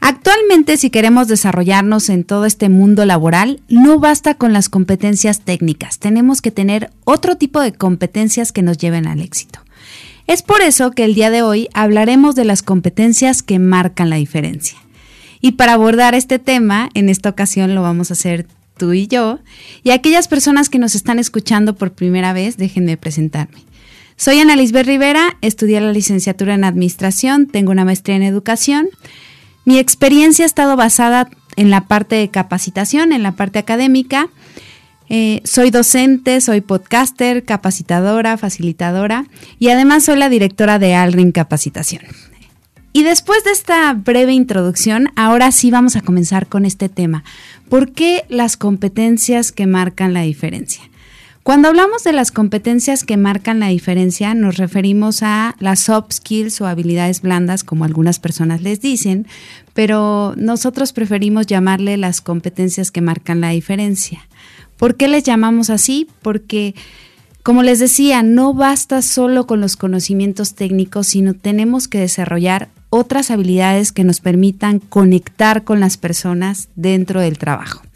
Actualmente, si queremos desarrollarnos en todo este mundo laboral, no basta con las competencias técnicas, tenemos que tener otro tipo de competencias que nos lleven al éxito. Es por eso que el día de hoy hablaremos de las competencias que marcan la diferencia. Y para abordar este tema, en esta ocasión lo vamos a hacer tú y yo, y aquellas personas que nos están escuchando por primera vez, déjenme presentarme. Soy Ana Lisbeth Rivera, estudié la licenciatura en Administración, tengo una maestría en Educación, mi experiencia ha estado basada en la parte de capacitación, en la parte académica. Eh, soy docente, soy podcaster, capacitadora, facilitadora y además soy la directora de Alrin Capacitación. Y después de esta breve introducción, ahora sí vamos a comenzar con este tema. ¿Por qué las competencias que marcan la diferencia? Cuando hablamos de las competencias que marcan la diferencia, nos referimos a las soft skills o habilidades blandas, como algunas personas les dicen, pero nosotros preferimos llamarle las competencias que marcan la diferencia. ¿Por qué les llamamos así? Porque, como les decía, no basta solo con los conocimientos técnicos, sino tenemos que desarrollar otras habilidades que nos permitan conectar con las personas dentro del trabajo.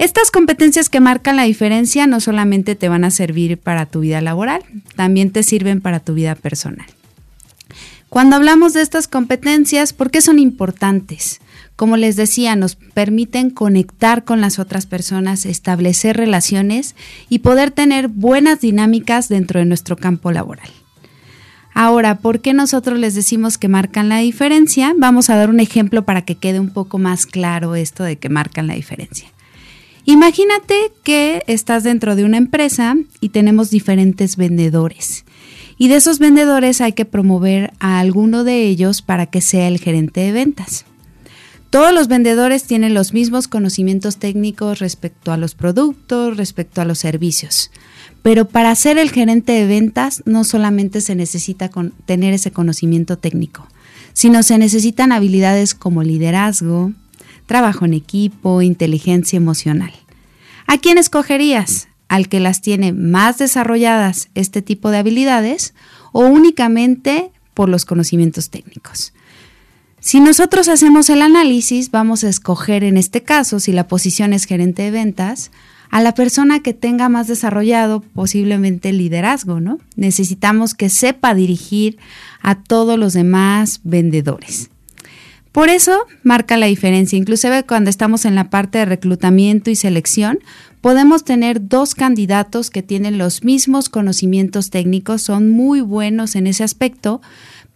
Estas competencias que marcan la diferencia no solamente te van a servir para tu vida laboral, también te sirven para tu vida personal. Cuando hablamos de estas competencias, ¿por qué son importantes? Como les decía, nos permiten conectar con las otras personas, establecer relaciones y poder tener buenas dinámicas dentro de nuestro campo laboral. Ahora, ¿por qué nosotros les decimos que marcan la diferencia? Vamos a dar un ejemplo para que quede un poco más claro esto de que marcan la diferencia. Imagínate que estás dentro de una empresa y tenemos diferentes vendedores. Y de esos vendedores hay que promover a alguno de ellos para que sea el gerente de ventas. Todos los vendedores tienen los mismos conocimientos técnicos respecto a los productos, respecto a los servicios. Pero para ser el gerente de ventas no solamente se necesita tener ese conocimiento técnico, sino se necesitan habilidades como liderazgo, trabajo en equipo, inteligencia emocional. ¿A quién escogerías? ¿Al que las tiene más desarrolladas este tipo de habilidades o únicamente por los conocimientos técnicos? Si nosotros hacemos el análisis, vamos a escoger en este caso, si la posición es gerente de ventas, a la persona que tenga más desarrollado posiblemente liderazgo, ¿no? Necesitamos que sepa dirigir a todos los demás vendedores. Por eso marca la diferencia. Inclusive cuando estamos en la parte de reclutamiento y selección, podemos tener dos candidatos que tienen los mismos conocimientos técnicos, son muy buenos en ese aspecto,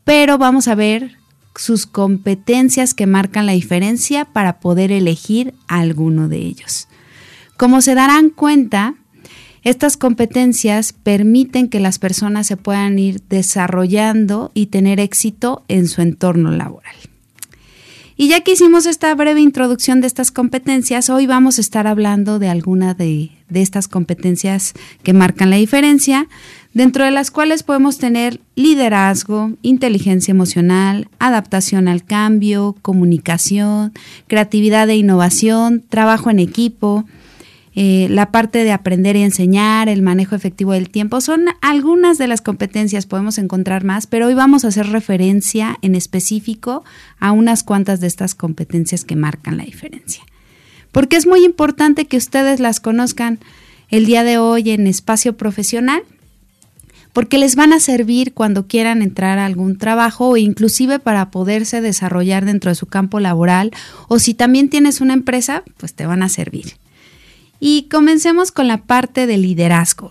pero vamos a ver sus competencias que marcan la diferencia para poder elegir a alguno de ellos. Como se darán cuenta, estas competencias permiten que las personas se puedan ir desarrollando y tener éxito en su entorno laboral. Y ya que hicimos esta breve introducción de estas competencias, hoy vamos a estar hablando de alguna de, de, estas competencias que marcan la diferencia, dentro de las cuales podemos tener liderazgo, inteligencia emocional, adaptación al cambio, comunicación, creatividad e innovación, trabajo en equipo, eh, la parte de aprender y enseñar, el manejo efectivo del tiempo, son algunas de las competencias, podemos encontrar más, pero hoy vamos a hacer referencia en específico a unas cuantas de estas competencias que marcan la diferencia. Porque es muy importante que ustedes las conozcan el día de hoy en espacio profesional, porque les van a servir cuando quieran entrar a algún trabajo o inclusive para poderse desarrollar dentro de su campo laboral o si también tienes una empresa, pues te van a servir. Y comencemos con la parte del liderazgo.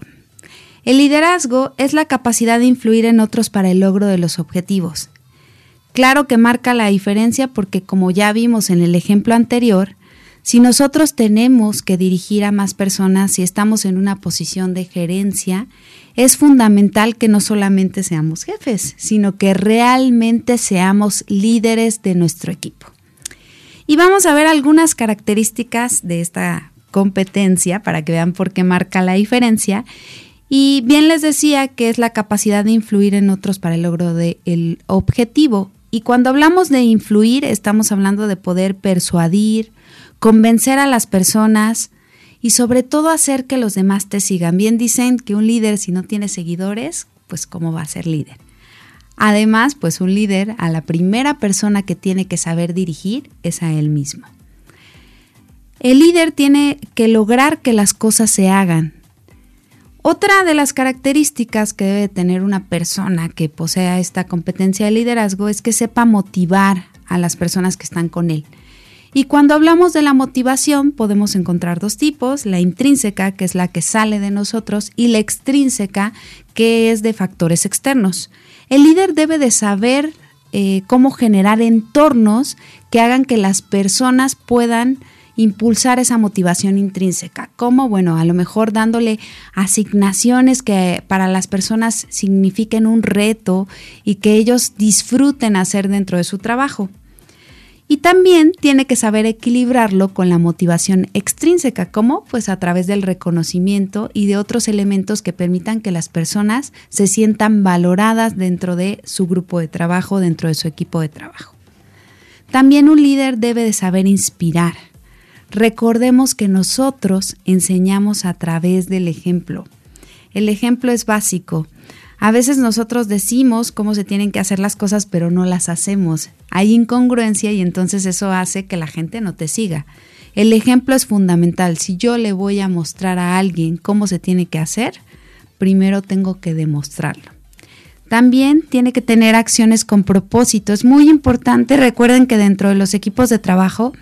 El liderazgo es la capacidad de influir en otros para el logro de los objetivos. Claro que marca la diferencia porque como ya vimos en el ejemplo anterior, si nosotros tenemos que dirigir a más personas y estamos en una posición de gerencia, es fundamental que no solamente seamos jefes, sino que realmente seamos líderes de nuestro equipo. Y vamos a ver algunas características de esta competencia para que vean por qué marca la diferencia. Y bien les decía que es la capacidad de influir en otros para el logro del objetivo. Y cuando hablamos de influir, estamos hablando de poder persuadir, convencer a las personas y sobre todo hacer que los demás te sigan. Bien dicen que un líder si no tiene seguidores, pues cómo va a ser líder. Además, pues un líder a la primera persona que tiene que saber dirigir es a él mismo. El líder tiene que lograr que las cosas se hagan. Otra de las características que debe tener una persona que posea esta competencia de liderazgo es que sepa motivar a las personas que están con él. Y cuando hablamos de la motivación podemos encontrar dos tipos, la intrínseca, que es la que sale de nosotros, y la extrínseca, que es de factores externos. El líder debe de saber eh, cómo generar entornos que hagan que las personas puedan impulsar esa motivación intrínseca. ¿Cómo? Bueno, a lo mejor dándole asignaciones que para las personas signifiquen un reto y que ellos disfruten hacer dentro de su trabajo. Y también tiene que saber equilibrarlo con la motivación extrínseca, ¿cómo? Pues a través del reconocimiento y de otros elementos que permitan que las personas se sientan valoradas dentro de su grupo de trabajo, dentro de su equipo de trabajo. También un líder debe de saber inspirar, Recordemos que nosotros enseñamos a través del ejemplo. El ejemplo es básico. A veces nosotros decimos cómo se tienen que hacer las cosas, pero no las hacemos. Hay incongruencia y entonces eso hace que la gente no te siga. El ejemplo es fundamental. Si yo le voy a mostrar a alguien cómo se tiene que hacer, primero tengo que demostrarlo. También tiene que tener acciones con propósito. Es muy importante, recuerden que dentro de los equipos de trabajo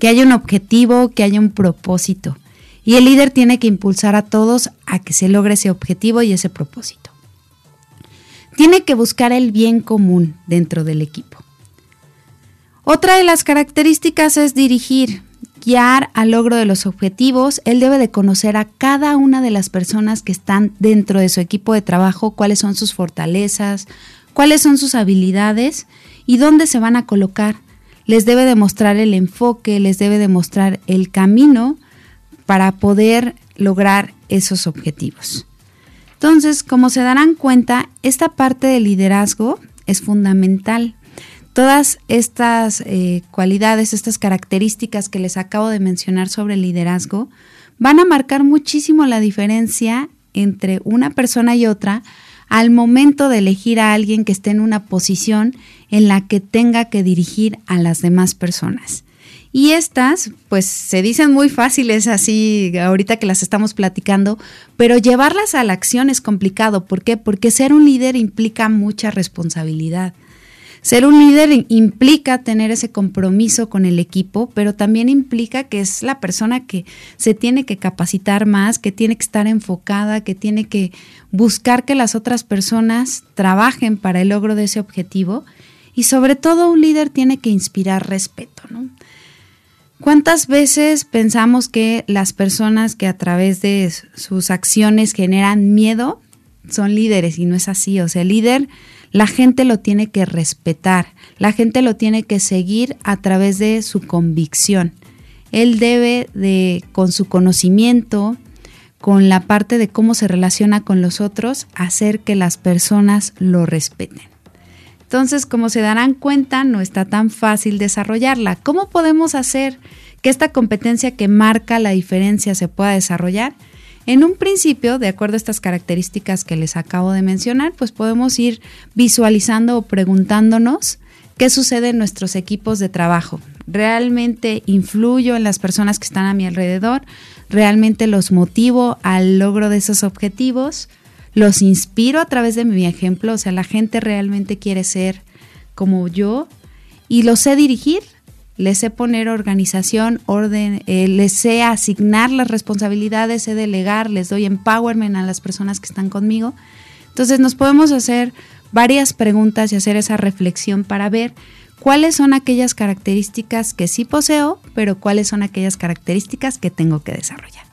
que haya un objetivo, que haya un propósito. Y el líder tiene que impulsar a todos a que se logre ese objetivo y ese propósito. Tiene que buscar el bien común dentro del equipo. Otra de las características es dirigir, guiar al logro de los objetivos. Él debe de conocer a cada una de las personas que están dentro de su equipo de trabajo, cuáles son sus fortalezas, cuáles son sus habilidades y dónde se van a colocar les debe demostrar el enfoque, les debe demostrar el camino para poder lograr esos objetivos. Entonces, como se darán cuenta, esta parte del liderazgo es fundamental. Todas estas eh, cualidades, estas características que les acabo de mencionar sobre el liderazgo, van a marcar muchísimo la diferencia entre una persona y otra al momento de elegir a alguien que esté en una posición en la que tenga que dirigir a las demás personas. Y estas, pues se dicen muy fáciles así ahorita que las estamos platicando, pero llevarlas a la acción es complicado. ¿Por qué? Porque ser un líder implica mucha responsabilidad. Ser un líder implica tener ese compromiso con el equipo, pero también implica que es la persona que se tiene que capacitar más, que tiene que estar enfocada, que tiene que buscar que las otras personas trabajen para el logro de ese objetivo y sobre todo un líder tiene que inspirar respeto, ¿no? ¿Cuántas veces pensamos que las personas que a través de sus acciones generan miedo son líderes y no es así? O sea, el líder la gente lo tiene que respetar, la gente lo tiene que seguir a través de su convicción. Él debe de, con su conocimiento, con la parte de cómo se relaciona con los otros, hacer que las personas lo respeten. Entonces, como se darán cuenta, no está tan fácil desarrollarla. ¿Cómo podemos hacer que esta competencia que marca la diferencia se pueda desarrollar? En un principio, de acuerdo a estas características que les acabo de mencionar, pues podemos ir visualizando o preguntándonos qué sucede en nuestros equipos de trabajo. ¿Realmente influyo en las personas que están a mi alrededor? ¿Realmente los motivo al logro de esos objetivos? ¿Los inspiro a través de mi ejemplo? O sea, la gente realmente quiere ser como yo y lo sé dirigir les sé poner organización, orden, eh, les sé asignar las responsabilidades, sé delegar, les doy empowerment a las personas que están conmigo. Entonces nos podemos hacer varias preguntas y hacer esa reflexión para ver cuáles son aquellas características que sí poseo, pero cuáles son aquellas características que tengo que desarrollar.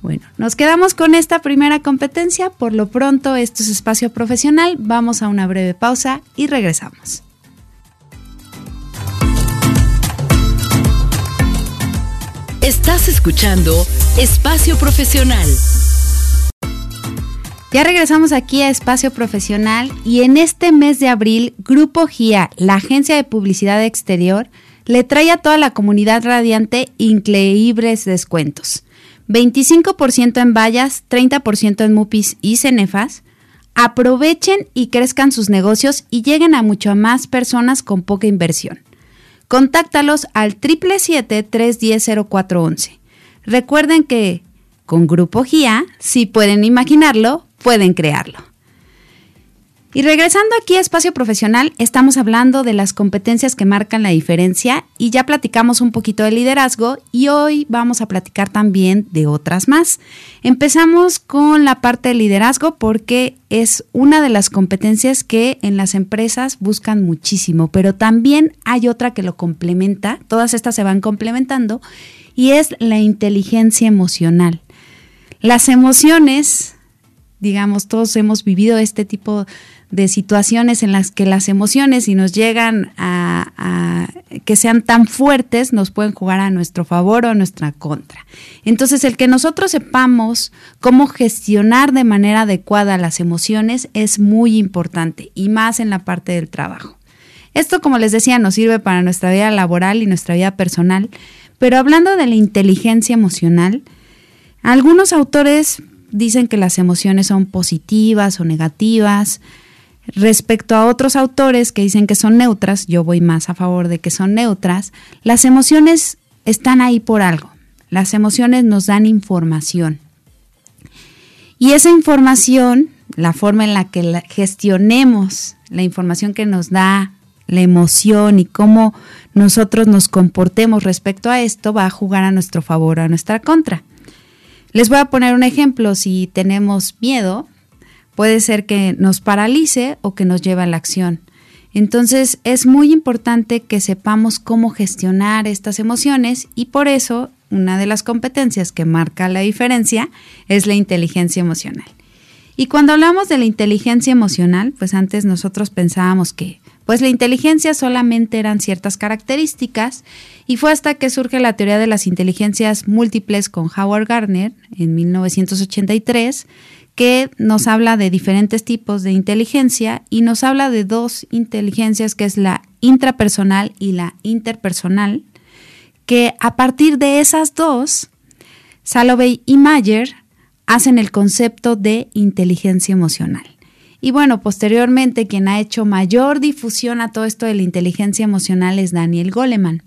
Bueno, nos quedamos con esta primera competencia. Por lo pronto, esto es espacio profesional. Vamos a una breve pausa y regresamos. Estás escuchando Espacio Profesional. Ya regresamos aquí a Espacio Profesional y en este mes de abril, Grupo GIA, la agencia de publicidad exterior, le trae a toda la comunidad radiante increíbles descuentos. 25% en vallas, 30% en MUPIs y Cenefas. Aprovechen y crezcan sus negocios y lleguen a mucho más personas con poca inversión. Contáctalos al 777-310-0411. Recuerden que con Grupo GIA, si pueden imaginarlo, pueden crearlo. Y regresando aquí a espacio profesional, estamos hablando de las competencias que marcan la diferencia y ya platicamos un poquito de liderazgo y hoy vamos a platicar también de otras más. Empezamos con la parte de liderazgo porque es una de las competencias que en las empresas buscan muchísimo, pero también hay otra que lo complementa, todas estas se van complementando y es la inteligencia emocional. Las emociones, digamos, todos hemos vivido este tipo de situaciones en las que las emociones, si nos llegan a, que sean tan fuertes, nos pueden jugar a nuestro favor o a nuestra contra. Entonces, el que nosotros sepamos cómo gestionar de manera adecuada las emociones es muy importante y más en la parte del trabajo. Esto, como les decía, nos sirve para nuestra vida laboral y nuestra vida personal, pero hablando de la inteligencia emocional, algunos autores dicen que las emociones son positivas o negativas, Respecto a otros autores que dicen que son neutras, yo voy más a favor de que son neutras, las emociones están ahí por algo. Las emociones nos dan información. Y esa información, la forma en la que gestionemos la información que nos da la emoción y cómo nosotros nos comportemos respecto a esto, va a jugar a nuestro favor o a nuestra contra. Les voy a poner un ejemplo. Si tenemos miedo, puede ser que nos paralice o que nos lleve a la acción. Entonces es muy importante que sepamos cómo gestionar estas emociones y por eso una de las competencias que marca la diferencia es la inteligencia emocional. Y cuando hablamos de la inteligencia emocional, pues antes nosotros pensábamos que pues la inteligencia solamente eran ciertas características y fue hasta que surge la teoría de las inteligencias múltiples con Howard Gardner en 1983 que nos habla de diferentes tipos de inteligencia y nos habla de dos inteligencias que es la intrapersonal y la interpersonal, que a partir de esas dos, Salovey y Mayer hacen el concepto de inteligencia emocional. Y bueno, posteriormente quien ha hecho mayor difusión a todo esto de la inteligencia emocional es Daniel Goleman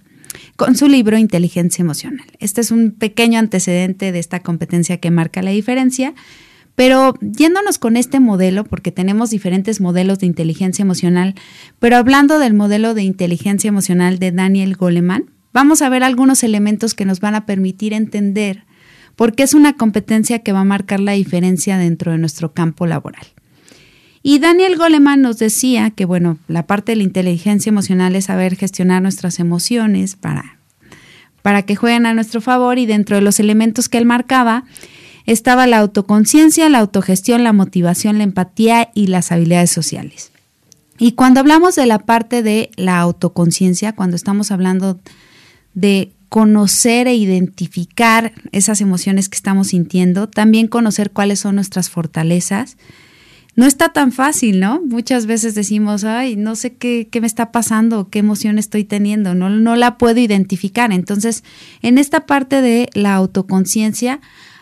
con su libro Inteligencia Emocional. Este es un pequeño antecedente de esta competencia que marca la diferencia pero yéndonos con este modelo, porque tenemos diferentes modelos de inteligencia emocional, pero hablando del modelo de inteligencia emocional de Daniel Goleman, vamos a ver algunos elementos que nos van a permitir entender por qué es una competencia que va a marcar la diferencia dentro de nuestro campo laboral. Y Daniel Goleman nos decía que, bueno, la parte de la inteligencia emocional es saber gestionar nuestras emociones para, para que jueguen a nuestro favor y dentro de los elementos que él marcaba estaba la autoconciencia, la autogestión, la motivación, la empatía y las habilidades sociales. Y cuando hablamos de la parte de la autoconciencia, cuando estamos hablando de conocer e identificar esas emociones que estamos sintiendo, también conocer cuáles son nuestras fortalezas. No está tan fácil, ¿no? Muchas veces decimos, ay, no sé qué, qué me está pasando, qué emoción estoy teniendo, no, no la puedo identificar. Entonces, en esta parte de la autoconciencia,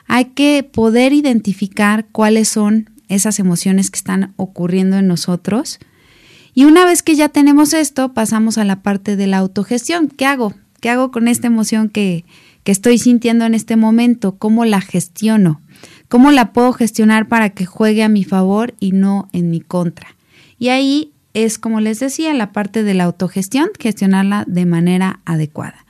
hay que poder identificar cuáles son esas emociones que están ocurriendo en nosotros. Y una vez que ya tenemos esto, pasamos a la parte de la autogestión. ¿Qué hago? ¿Qué hago con esta emoción que, que estoy sintiendo en este momento? ¿Cómo la gestiono? ¿Cómo la puedo gestionar para que juegue a mi favor y no en mi contra? Y ahí es, como les decía, la parte de la autogestión, gestionarla de manera adecuada.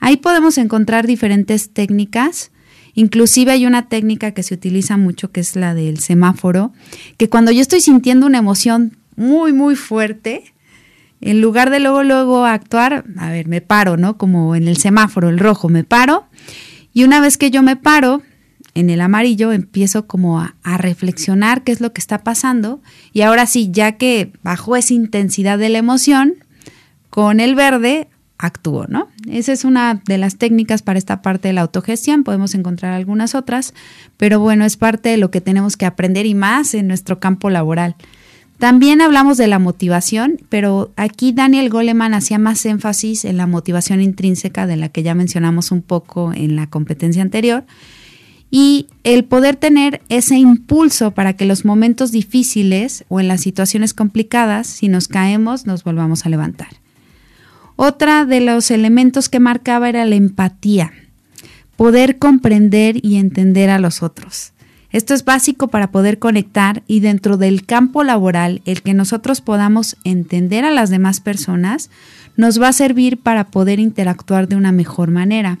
Ahí podemos encontrar diferentes técnicas Inclusive hay una técnica que se utiliza mucho que es la del semáforo, que cuando yo estoy sintiendo una emoción muy, muy fuerte, en lugar de luego, luego actuar, a ver, me paro, ¿no? Como en el semáforo, el rojo, me paro. Y una vez que yo me paro, en el amarillo empiezo como a, reflexionar qué es lo que está pasando. Y ahora sí, ya que bajó esa intensidad de la emoción, con el verde actúo, ¿no? Esa es una de las técnicas para esta parte de la autogestión, podemos encontrar algunas otras, pero bueno, es parte de lo que tenemos que aprender y más en nuestro campo laboral. También hablamos de la motivación, pero aquí Daniel Goleman hacía más énfasis en la motivación intrínseca de la que ya mencionamos un poco en la competencia anterior y el poder tener ese impulso para que los momentos difíciles o en las situaciones complicadas, si nos caemos, nos volvamos a levantar. Otra de los elementos que marcaba era la empatía, poder comprender y entender a los otros. Esto es básico para poder conectar y dentro del campo laboral, el que nosotros podamos entender a las demás personas nos va a servir para poder interactuar de una mejor manera.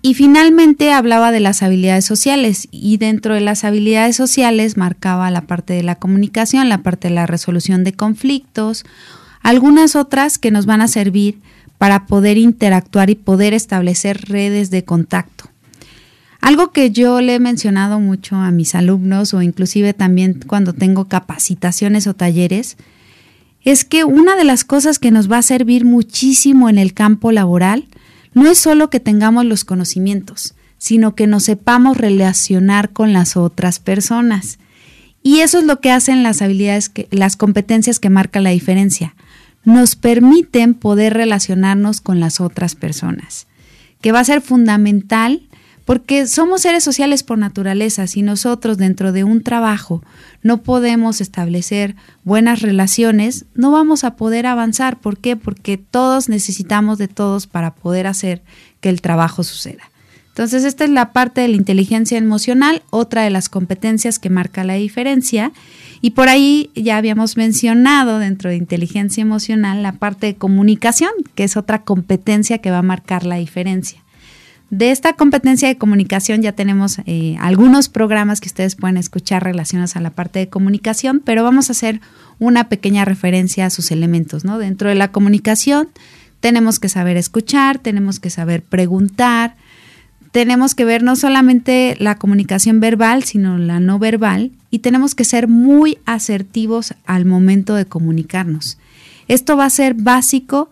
Y finalmente hablaba de las habilidades sociales y dentro de las habilidades sociales marcaba la parte de la comunicación, la parte de la resolución de conflictos, algunas otras que nos van a servir para poder interactuar y poder establecer redes de contacto. Algo que yo le he mencionado mucho a mis alumnos o inclusive también cuando tengo capacitaciones o talleres, es que una de las cosas que nos va a servir muchísimo en el campo laboral no es solo que tengamos los conocimientos, sino que nos sepamos relacionar con las otras personas. Y eso es lo que hacen las habilidades, las competencias que marcan la diferencia. Nos permiten poder relacionarnos con las otras personas, que va a ser fundamental porque somos seres sociales por naturaleza. Si nosotros dentro de un trabajo no podemos establecer buenas relaciones, no vamos a poder avanzar. ¿Por qué? Porque todos necesitamos de todos para poder hacer que el trabajo suceda. Entonces, esta es la parte de la inteligencia emocional, otra de las competencias que marca la diferencia. Y por ahí ya habíamos mencionado dentro de inteligencia emocional la parte de comunicación, que es otra competencia que va a marcar la diferencia. De esta competencia de comunicación ya tenemos eh, algunos programas que ustedes pueden escuchar relacionados a la parte de comunicación, pero vamos a hacer una pequeña referencia a sus elementos, ¿no? Dentro de la comunicación tenemos que saber escuchar, tenemos que saber preguntar, tenemos que ver no solamente la comunicación verbal, sino la no verbal, y tenemos que ser muy asertivos al momento de comunicarnos. Esto va a ser básico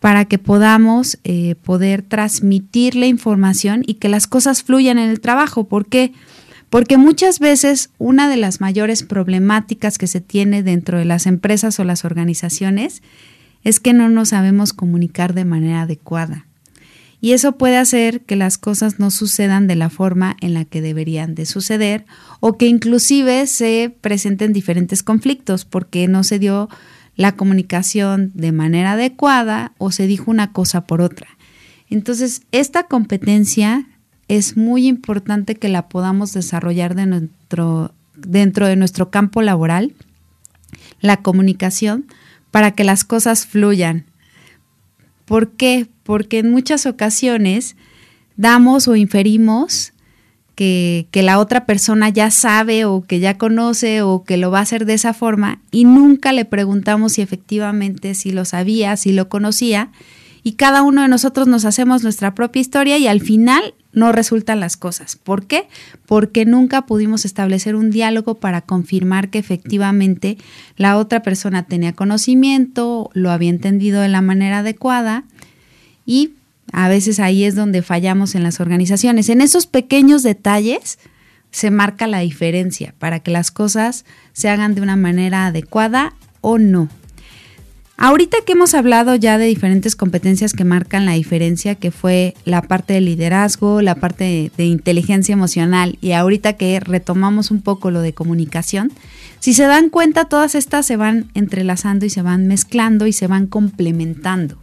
para que podamos eh, poder transmitir la información y que las cosas fluyan en el trabajo. ¿Por qué? Porque muchas veces una de las mayores problemáticas que se tiene dentro de las empresas o las organizaciones es que no nos sabemos comunicar de manera adecuada. Y eso puede hacer que las cosas no sucedan de la forma en la que deberían de suceder o que inclusive se presenten diferentes conflictos porque no se dio la comunicación de manera adecuada o se dijo una cosa por otra. Entonces, esta competencia es muy importante que la podamos desarrollar dentro de nuestro campo laboral, la comunicación, para que las cosas fluyan. ¿Por qué? Porque en muchas ocasiones damos o inferimos que, la otra persona ya sabe o que ya conoce o que lo va a hacer de esa forma y nunca le preguntamos si efectivamente si lo sabía, si lo conocía y cada uno de nosotros nos hacemos nuestra propia historia y al final no resultan las cosas. ¿Por qué? Porque nunca pudimos establecer un diálogo para confirmar que efectivamente la otra persona tenía conocimiento, lo había entendido de la manera adecuada y a veces ahí es donde fallamos en las organizaciones. En esos pequeños detalles se marca la diferencia para que las cosas se hagan de una manera adecuada o no. Ahorita que hemos hablado ya de diferentes competencias que marcan la diferencia, que fue la parte de liderazgo, la parte de, inteligencia emocional y ahorita que retomamos un poco lo de comunicación, si se dan cuenta todas estas se van entrelazando y se van mezclando y se van complementando.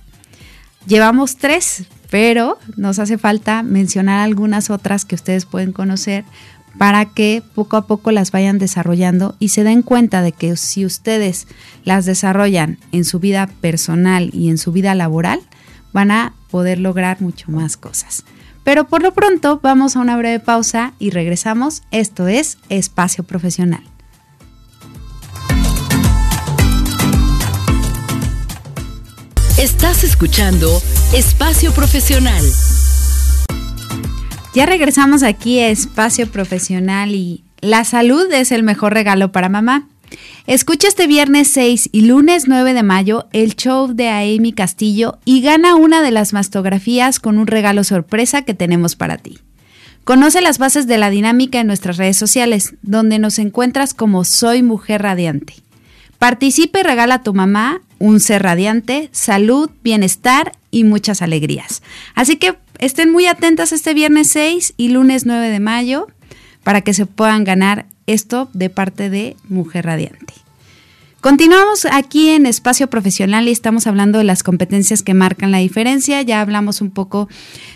Llevamos tres, pero nos hace falta mencionar algunas otras que ustedes pueden conocer para que poco a poco las vayan desarrollando y se den cuenta de que si ustedes las desarrollan en su vida personal y en su vida laboral, van a poder lograr mucho más cosas. Pero por lo pronto vamos a una breve pausa y regresamos. Esto es Espacio Profesional. Estás escuchando Espacio Profesional. Ya regresamos aquí a Espacio Profesional y la salud es el mejor regalo para mamá. Escucha este viernes 6 y lunes 9 de mayo el show de Amy Castillo y gana una de las mastografías con un regalo sorpresa que tenemos para ti. Conoce las bases de la dinámica en nuestras redes sociales, donde nos encuentras como Soy Mujer Radiante. Participe y regala a tu mamá un ser radiante, salud, bienestar y muchas alegrías. Así que estén muy atentas este viernes 6 y lunes 9 de mayo para que se puedan ganar esto de parte de Mujer Radiante. Continuamos aquí en Espacio Profesional y estamos hablando de las competencias que marcan la diferencia. Ya hablamos un poco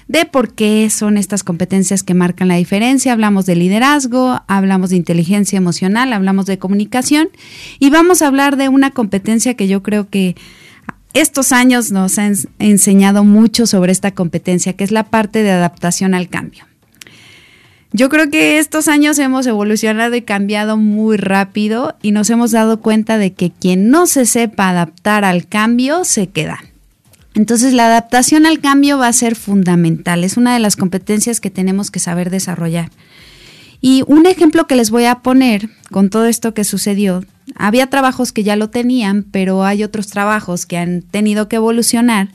de por qué son estas competencias que marcan la diferencia. Hablamos de liderazgo, hablamos de inteligencia emocional, hablamos de comunicación y vamos a hablar de una competencia que yo creo que estos años nos han enseñado mucho sobre esta competencia, que es la parte de adaptación al cambio. Yo creo que estos años hemos evolucionado y cambiado muy rápido y nos hemos dado cuenta de que quien no se sepa adaptar al cambio se queda. Entonces la adaptación al cambio va a ser fundamental, es una de las competencias que tenemos que saber desarrollar. Y un ejemplo que les voy a poner con todo esto que sucedió, había trabajos que ya lo tenían, pero hay otros trabajos que han tenido que evolucionar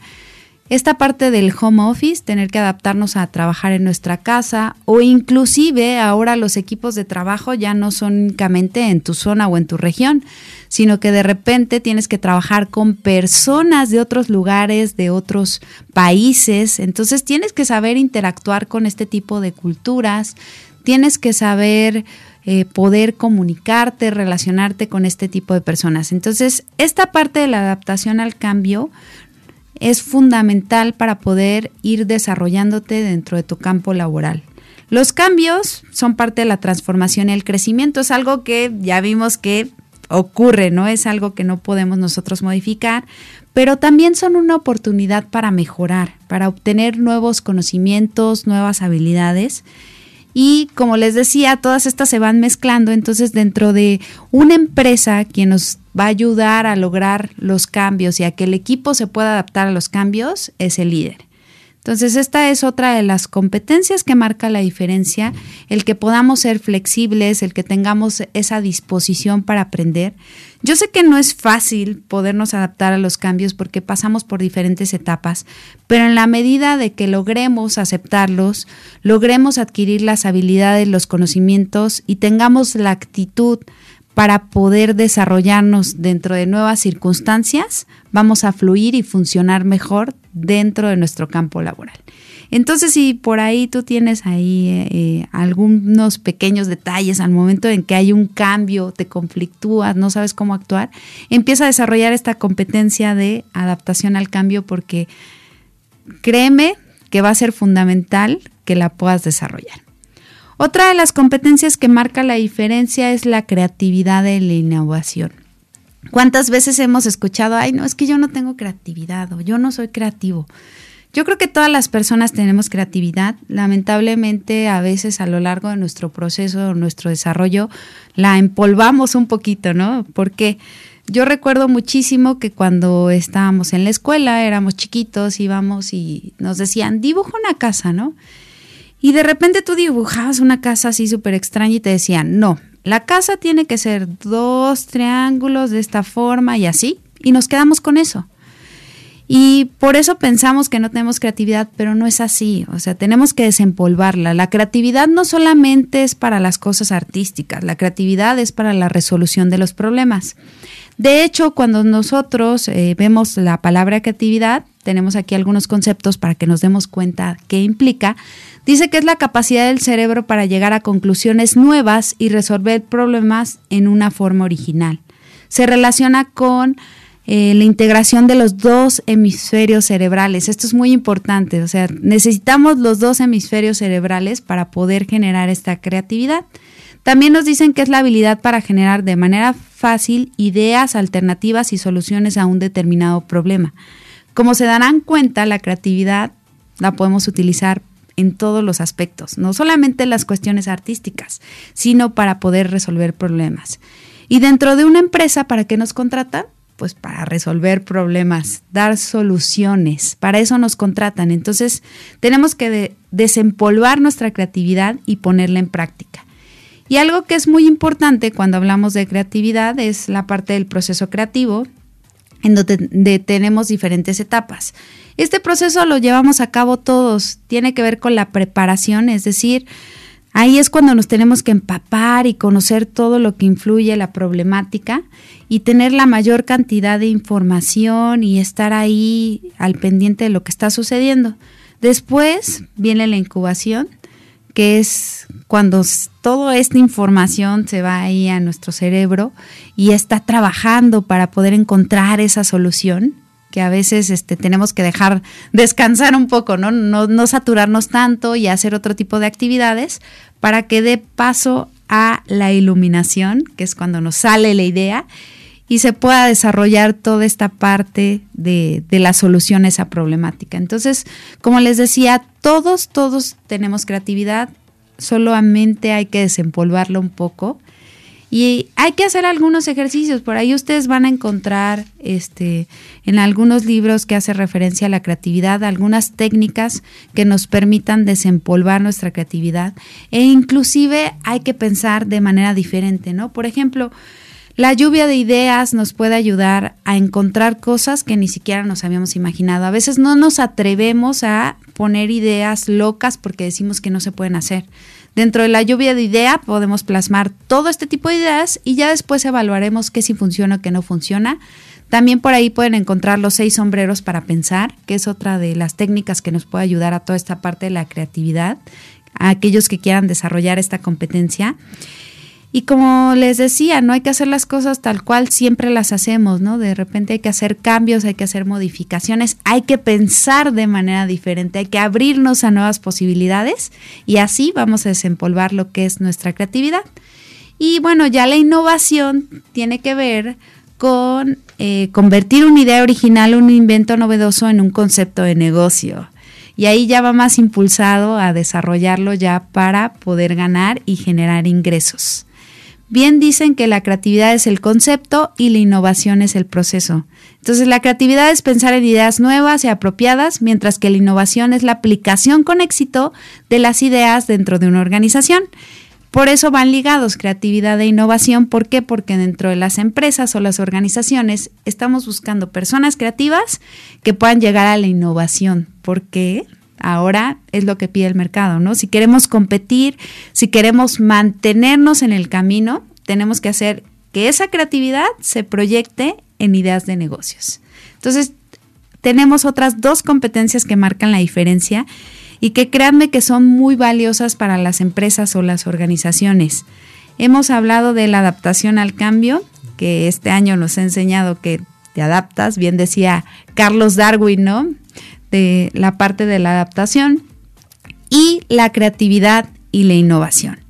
esta parte del home office, tener que adaptarnos a trabajar en nuestra casa o inclusive ahora los equipos de trabajo ya no son únicamente en tu zona o en tu región, sino que de repente tienes que trabajar con personas de otros lugares, de otros países, entonces tienes que saber interactuar con este tipo de culturas, tienes que saber eh, poder comunicarte, relacionarte con este tipo de personas. Entonces, esta parte de la adaptación al cambio es fundamental para poder ir desarrollándote dentro de tu campo laboral. Los cambios son parte de la transformación y el crecimiento. Es algo que ya vimos que ocurre, ¿no? Es algo que no podemos nosotros modificar, pero también son una oportunidad para mejorar, para obtener nuevos conocimientos, nuevas habilidades y como les decía, todas estas se van mezclando. Entonces, dentro de una empresa, quien nos va a ayudar a lograr los cambios y a que el equipo se pueda adaptar a los cambios es el líder. Entonces, esta es otra de las competencias que marca la diferencia, el que podamos ser flexibles, el que tengamos esa disposición para aprender. Yo sé que no es fácil podernos adaptar a los cambios porque pasamos por diferentes etapas, pero en la medida de que logremos aceptarlos, logremos adquirir las habilidades, los conocimientos y tengamos la actitud para poder desarrollarnos dentro de nuevas circunstancias, vamos a fluir y funcionar mejor dentro de nuestro campo laboral. Entonces, si por ahí tú tienes ahí eh, eh, algunos pequeños detalles al momento en que hay un cambio, te conflictúas, no sabes cómo actuar, empieza a desarrollar esta competencia de adaptación al cambio porque créeme que va a ser fundamental que la puedas desarrollar. Otra de las competencias que marca la diferencia es la creatividad y la innovación. ¿Cuántas veces hemos escuchado, ay, no, es que yo no tengo creatividad o yo no soy creativo? Yo creo que todas las personas tenemos creatividad. Lamentablemente, a veces a lo largo de nuestro proceso, nuestro desarrollo, la empolvamos un poquito, ¿no? Porque yo recuerdo muchísimo que cuando estábamos en la escuela, éramos chiquitos, íbamos y nos decían, dibuja una casa, ¿no? Y de repente tú dibujabas una casa así súper extraña y te decían, no, la casa tiene que ser dos triángulos de esta forma y así. Y nos quedamos con eso. Y por eso pensamos que no tenemos creatividad, pero no es así. O sea, tenemos que desempolvarla. La creatividad no solamente es para las cosas artísticas, la creatividad es para la resolución de los problemas. De hecho, cuando nosotros eh, vemos la palabra creatividad, tenemos aquí algunos conceptos para que nos demos cuenta qué implica. Dice que es la capacidad del cerebro para llegar a conclusiones nuevas y resolver problemas en una forma original. Se relaciona con eh, la integración de los dos hemisferios cerebrales. Esto es muy importante, o sea, necesitamos los dos hemisferios cerebrales para poder generar esta creatividad. También nos dicen que es la habilidad para generar de manera fácil ideas alternativas y soluciones a un determinado problema. Como se darán cuenta, la creatividad la podemos utilizar en todos los aspectos, no solamente en las cuestiones artísticas, sino para poder resolver problemas. Y dentro de una empresa, ¿para qué nos contratan? Pues para resolver problemas, dar soluciones, para eso nos contratan. Entonces, tenemos que desempolvar nuestra creatividad y ponerla en práctica. Y algo que es muy importante cuando hablamos de creatividad es la parte del proceso creativo, en donde tenemos diferentes etapas. Este proceso lo llevamos a cabo todos, tiene que ver con la preparación, es decir, ahí es cuando nos tenemos que empapar y conocer todo lo que influye la problemática y tener la mayor cantidad de información y estar ahí al pendiente de lo que está sucediendo. Después viene la incubación, que es cuando toda esta información se va ahí a nuestro cerebro y está trabajando para poder encontrar esa solución que a veces este, tenemos que dejar descansar un poco, ¿no? ¿no? No saturarnos tanto y hacer otro tipo de actividades para que dé paso a la iluminación, que es cuando nos sale la idea y se pueda desarrollar toda esta parte de, de, la solución a esa problemática. Entonces, como les decía, todos, todos tenemos creatividad, solamente hay que desempolvarlo un poco y hay que hacer algunos ejercicios. Por ahí ustedes van a encontrar este, en algunos libros que hace referencia a la creatividad, algunas técnicas que nos permitan desempolvar nuestra creatividad. E inclusive hay que pensar de manera diferente, ¿no? Por ejemplo, la lluvia de ideas nos puede ayudar a encontrar cosas que ni siquiera nos habíamos imaginado. A veces no nos atrevemos a poner ideas locas porque decimos que no se pueden hacer. Dentro de la lluvia de ideas podemos plasmar todo este tipo de ideas y ya después evaluaremos qué sí funciona o qué no funciona. También por ahí pueden encontrar los seis sombreros para pensar, que es otra de las técnicas que nos puede ayudar a toda esta parte de la creatividad, a aquellos que quieran desarrollar esta competencia. Y como les decía, no hay que hacer las cosas tal cual siempre las hacemos, ¿no? De repente hay que hacer cambios, hay que hacer modificaciones, hay que pensar de manera diferente, hay que abrirnos a nuevas posibilidades y así vamos a desempolvar lo que es nuestra creatividad. Y bueno, ya la innovación tiene que ver con eh, convertir una idea original, un invento novedoso en un concepto de negocio. Y ahí ya va más impulsado a desarrollarlo ya para poder ganar y generar ingresos. Bien dicen que la creatividad es el concepto y la innovación es el proceso. Entonces la creatividad es pensar en ideas nuevas y apropiadas, mientras que la innovación es la aplicación con éxito de las ideas dentro de una organización. Por eso van ligados creatividad e innovación. ¿Por qué? Porque dentro de las empresas o las organizaciones estamos buscando personas creativas que puedan llegar a la innovación. ¿Por qué? Ahora es lo que pide el mercado, ¿no? Si queremos competir, si queremos mantenernos en el camino, tenemos que hacer que esa creatividad se proyecte en ideas de negocios. Entonces, tenemos otras dos competencias que marcan la diferencia y que créanme que son muy valiosas para las empresas o las organizaciones. Hemos hablado de la adaptación al cambio, que este año nos ha enseñado que te adaptas, bien decía Carlos Darwin, ¿no? De la parte de la adaptación y la creatividad y la innovación.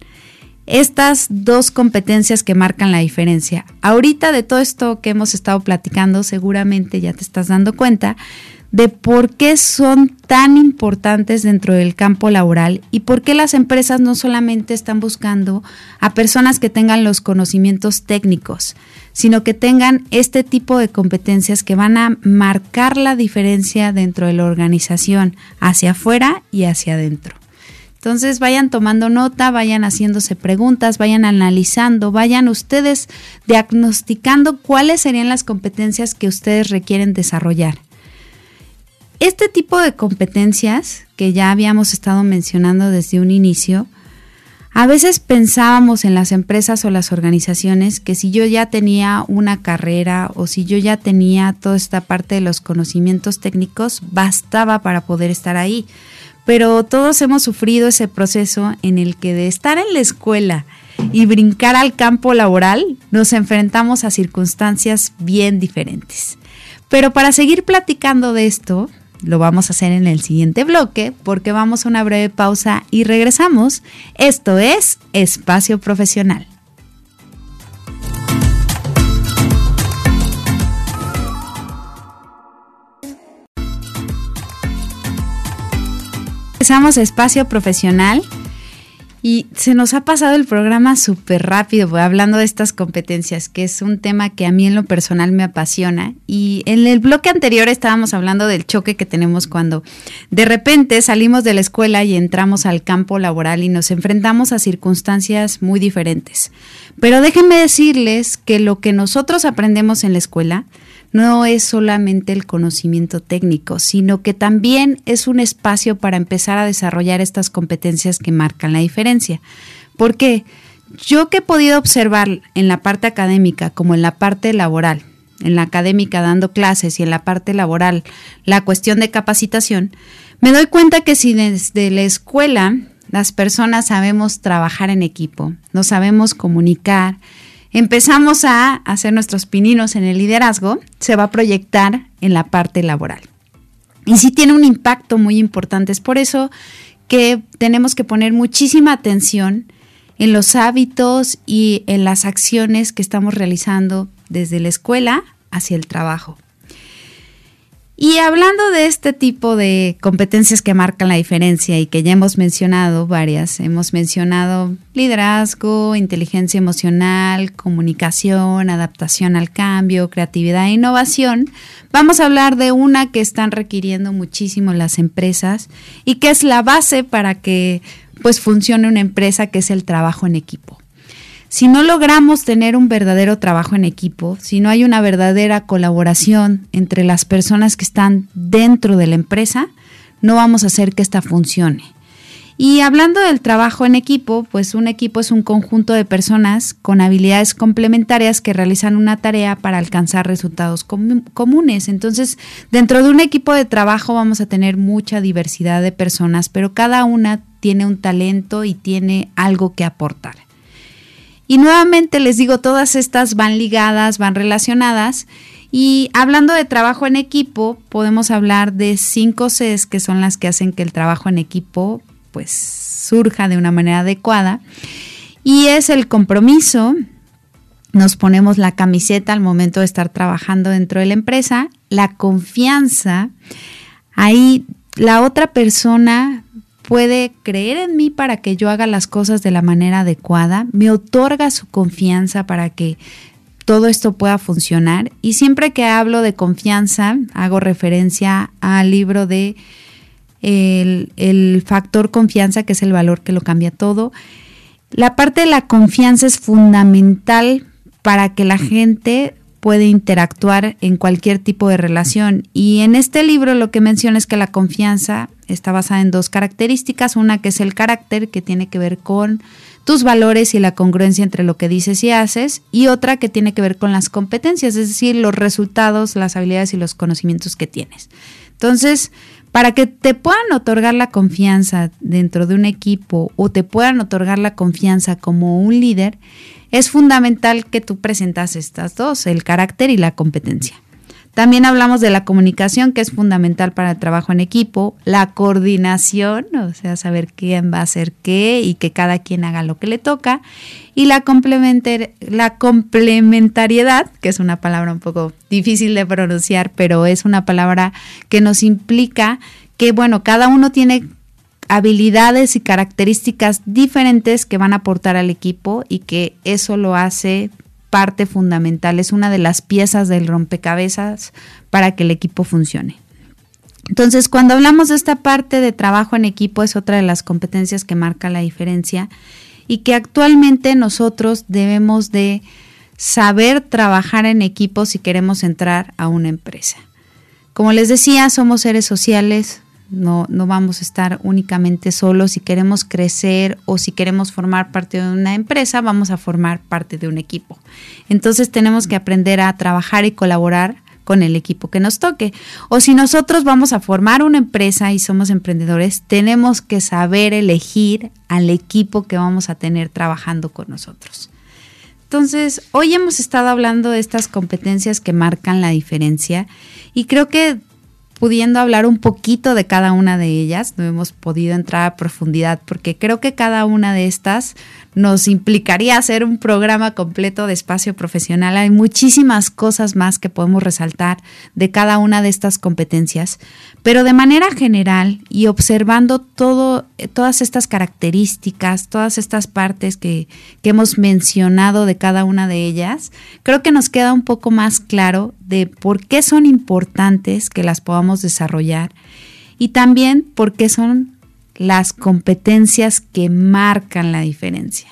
Estas dos competencias que marcan la diferencia. Ahorita de todo esto que hemos estado platicando, seguramente ya te estás dando cuenta de por qué son tan importantes dentro del campo laboral y por qué las empresas no solamente están buscando a personas que tengan los conocimientos técnicos, sino que tengan este tipo de competencias que van a marcar la diferencia dentro de la organización, hacia afuera y hacia adentro. Entonces vayan tomando nota, vayan haciéndose preguntas, vayan analizando, vayan ustedes diagnosticando cuáles serían las competencias que ustedes requieren desarrollar. Este tipo de competencias que ya habíamos estado mencionando desde un inicio, a veces pensábamos en las empresas o las organizaciones que si yo ya tenía una carrera o si yo ya tenía toda esta parte de los conocimientos técnicos, bastaba para poder estar ahí. Pero todos hemos sufrido ese proceso en el que de estar en la escuela y brincar al campo laboral nos enfrentamos a circunstancias bien diferentes. Pero para seguir platicando de esto, lo vamos a hacer en el siguiente bloque porque vamos a una breve pausa y regresamos. Esto es Espacio Profesional. Empezamos Espacio Profesional Y se nos ha pasado el programa súper rápido, hablando de estas competencias, que es un tema que a mí en lo personal me apasiona. Y en el bloque anterior estábamos hablando del choque que tenemos cuando de repente salimos de la escuela y entramos al campo laboral y nos enfrentamos a circunstancias muy diferentes. Pero déjenme decirles que lo que nosotros aprendemos en la escuela, no es solamente el conocimiento técnico, sino que también es un espacio para empezar a desarrollar estas competencias que marcan la diferencia. Porque yo que he podido observar en la parte académica como en la parte laboral, en la académica dando clases y en la parte laboral la cuestión de capacitación, me doy cuenta que si desde la escuela las personas sabemos trabajar en equipo, nos sabemos comunicar, empezamos a hacer nuestros pininos en el liderazgo, se va a proyectar en la parte laboral. Y sí tiene un impacto muy importante. Es por eso que tenemos que poner muchísima atención en los hábitos y en las acciones que estamos realizando desde la escuela hacia el trabajo. Y hablando de este tipo de competencias que marcan la diferencia y que ya hemos mencionado varias, hemos mencionado liderazgo, inteligencia emocional, comunicación, adaptación al cambio, creatividad e innovación, vamos a hablar de una que están requiriendo muchísimo las empresas y que es la base para que pues funcione una empresa, que es el trabajo en equipo. Si no logramos tener un verdadero trabajo en equipo, si no hay una verdadera colaboración entre las personas que están dentro de la empresa, no vamos a hacer que esta funcione. Y hablando del trabajo en equipo, pues un equipo es un conjunto de personas con habilidades complementarias que realizan una tarea para alcanzar resultados comunes. Entonces, dentro de un equipo de trabajo vamos a tener mucha diversidad de personas, pero cada una tiene un talento y tiene algo que aportar. Y nuevamente les digo, todas estas van ligadas, van relacionadas. Y hablando de trabajo en equipo, podemos hablar de cinco Cs que son las que hacen que el trabajo en equipo pues surja de una manera adecuada. Y es el compromiso, nos ponemos la camiseta al momento de estar trabajando dentro de la empresa, la confianza, ahí la otra persona puede creer en mí para que yo haga las cosas de la manera adecuada, me otorga su confianza para que todo esto pueda funcionar. Y siempre que hablo de confianza, hago referencia al libro de el, factor confianza, que es el valor que lo cambia todo. La parte de la confianza es fundamental para que la gente puede interactuar en cualquier tipo de relación. Y en este libro lo que menciona es que la confianza está basada en dos características. Una que es el carácter, que tiene que ver con tus valores y la congruencia entre lo que dices y haces. Y otra que tiene que ver con las competencias, es decir, los resultados, las habilidades y los conocimientos que tienes. Entonces, para que te puedan otorgar la confianza dentro de un equipo o te puedan otorgar la confianza como un líder, es fundamental que tú presentas estas dos, el carácter y la competencia. También hablamos de la comunicación, que es fundamental para el trabajo en equipo, la coordinación, o sea, saber quién va a hacer qué y que cada quien haga lo que le toca, y la, complementariedad, que es una palabra un poco difícil de pronunciar, pero es una palabra que nos implica que, bueno, cada uno tiene habilidades y características diferentes que van a aportar al equipo y que eso lo hace parte fundamental, es una de las piezas del rompecabezas para que el equipo funcione. Entonces, cuando hablamos de esta parte de trabajo en equipo, es otra de las competencias que marca la diferencia y que actualmente nosotros debemos de saber trabajar en equipo si queremos entrar a una empresa. Como les decía, somos seres sociales, no, no vamos a estar únicamente solos. Si queremos crecer o si queremos formar parte de una empresa, vamos a formar parte de un equipo. Entonces tenemos que aprender a trabajar y colaborar con el equipo que nos toque. O si nosotros vamos a formar una empresa y somos emprendedores, tenemos que saber elegir al equipo que vamos a tener trabajando con nosotros. Entonces, hoy hemos estado hablando de estas competencias que marcan la diferencia y creo que pudiendo hablar un poquito de cada una de ellas, no hemos podido entrar a profundidad porque creo que cada una de estas nos implicaría hacer un programa completo de espacio profesional. Hay muchísimas cosas más que podemos resaltar de cada una de estas competencias, pero de manera general y observando todo, todas estas características, todas estas partes que, que hemos mencionado de cada una de ellas, creo que nos queda un poco más claro de por qué son importantes que las podamos desarrollar y también por qué son las competencias que marcan la diferencia.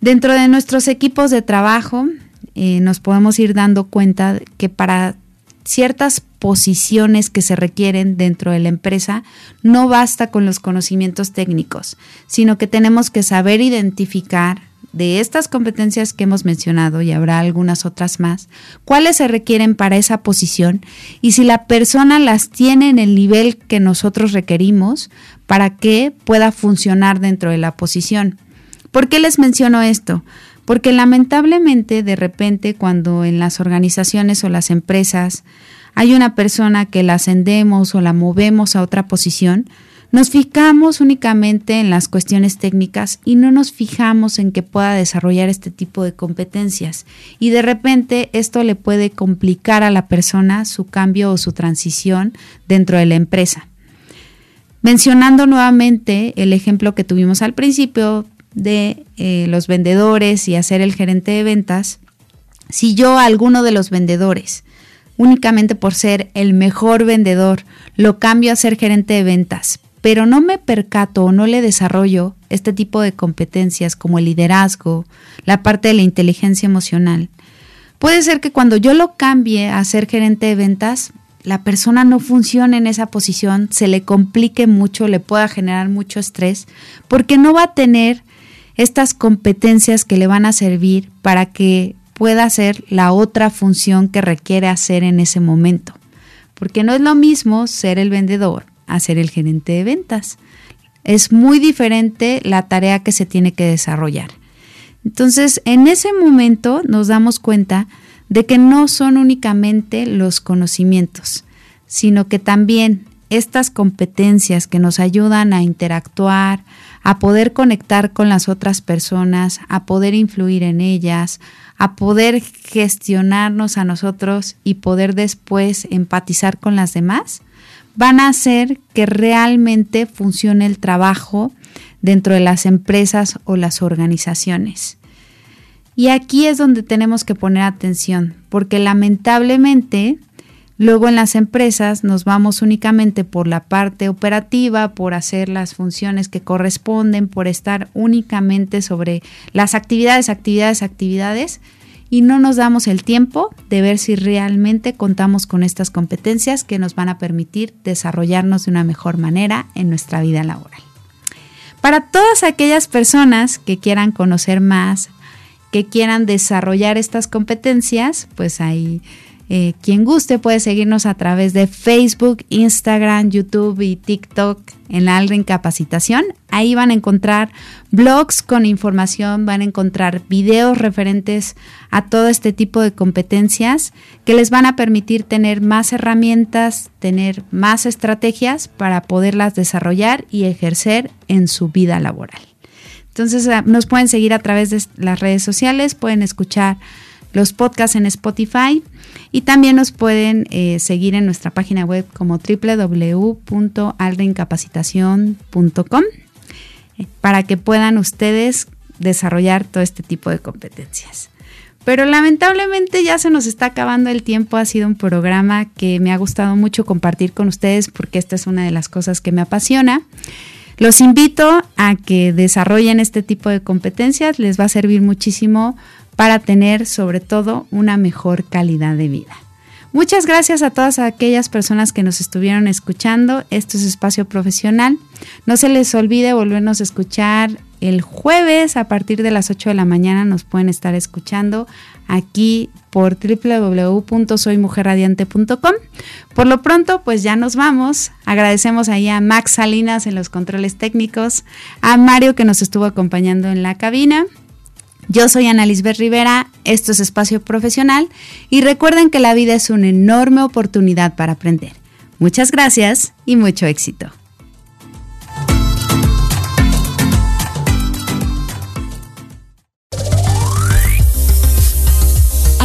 Dentro de nuestros equipos de trabajo eh, nos podemos ir dando cuenta que para ciertas posiciones que se requieren dentro de la empresa, no basta con los conocimientos técnicos, sino que tenemos que saber identificar de estas competencias que hemos mencionado, y habrá algunas otras más, cuáles se requieren para esa posición y si la persona las tiene en el nivel que nosotros requerimos para que pueda funcionar dentro de la posición. ¿Por qué les menciono esto? Porque lamentablemente de repente cuando en las organizaciones o las empresas hay una persona que la ascendemos o la movemos a otra posición, nos fijamos únicamente en las cuestiones técnicas y no nos fijamos en que pueda desarrollar este tipo de competencias. Y de repente esto le puede complicar a la persona su cambio o su transición dentro de la empresa. Mencionando nuevamente el ejemplo que tuvimos al principio de eh, los vendedores y hacer el gerente de ventas, si yo a alguno de los vendedores únicamente por ser el mejor vendedor, lo cambio a ser gerente de ventas, pero no me percato o no le desarrollo este tipo de competencias como el liderazgo, la parte de la inteligencia emocional, puede ser que cuando yo lo cambie a ser gerente de ventas, la persona no funcione en esa posición, se le complique mucho, le pueda generar mucho estrés, porque no va a tener estas competencias que le van a servir para que pueda hacer la otra función que requiere hacer en ese momento. Porque no es lo mismo ser el vendedor a ser el gerente de ventas. Es muy diferente la tarea que se tiene que desarrollar. Entonces, en ese momento nos damos cuenta de que no son únicamente los conocimientos, sino que también estas competencias que nos ayudan a interactuar, a poder conectar con las otras personas, a poder influir en ellas, a poder gestionarnos a nosotros y poder después empatizar con las demás, van a hacer que realmente funcione el trabajo dentro de las empresas o las organizaciones. Y aquí es donde tenemos que poner atención, porque lamentablemente luego en las empresas nos vamos únicamente por la parte operativa, por hacer las funciones que corresponden, por estar únicamente sobre las actividades, actividades, actividades, y no nos damos el tiempo de ver si realmente contamos con estas competencias que nos van a permitir desarrollarnos de una mejor manera en nuestra vida laboral. Para todas aquellas personas que quieran conocer más, que quieran desarrollar estas competencias, pues ahí eh, quien guste puede seguirnos a través de Facebook, Instagram, YouTube y TikTok en la Alren Capacitación. Ahí van a encontrar blogs con información, van a encontrar videos referentes a todo este tipo de competencias que les van a permitir tener más herramientas, tener más estrategias para poderlas desarrollar y ejercer en su vida laboral. Entonces ah, nos pueden seguir a través de las redes sociales, pueden escuchar los podcasts en Spotify y también nos pueden eh, seguir en nuestra página web como www.aldrincapacitación.com eh, para que puedan ustedes desarrollar todo este tipo de competencias. Pero lamentablemente ya se nos está acabando el tiempo. Ha sido un programa que me ha gustado mucho compartir con ustedes porque esta es una de las cosas que me apasiona. Los invito a que desarrollen este tipo de competencias. Les va a servir muchísimo para tener sobre todo una mejor calidad de vida. Muchas gracias a todas aquellas personas que nos estuvieron escuchando. Esto es Espacio Profesional. No se les olvide volvernos a escuchar el jueves a partir de las 8 de la mañana. Nos pueden estar escuchando aquí por www.soymujerradiante.com. Por lo pronto, pues ya nos vamos. Agradecemos ahí a Max Salinas en los controles técnicos, a Mario que nos estuvo acompañando en la cabina yo soy Ana Lisbeth Rivera, esto es Espacio Profesional y recuerden que la vida es una enorme oportunidad para aprender. Muchas gracias y mucho éxito.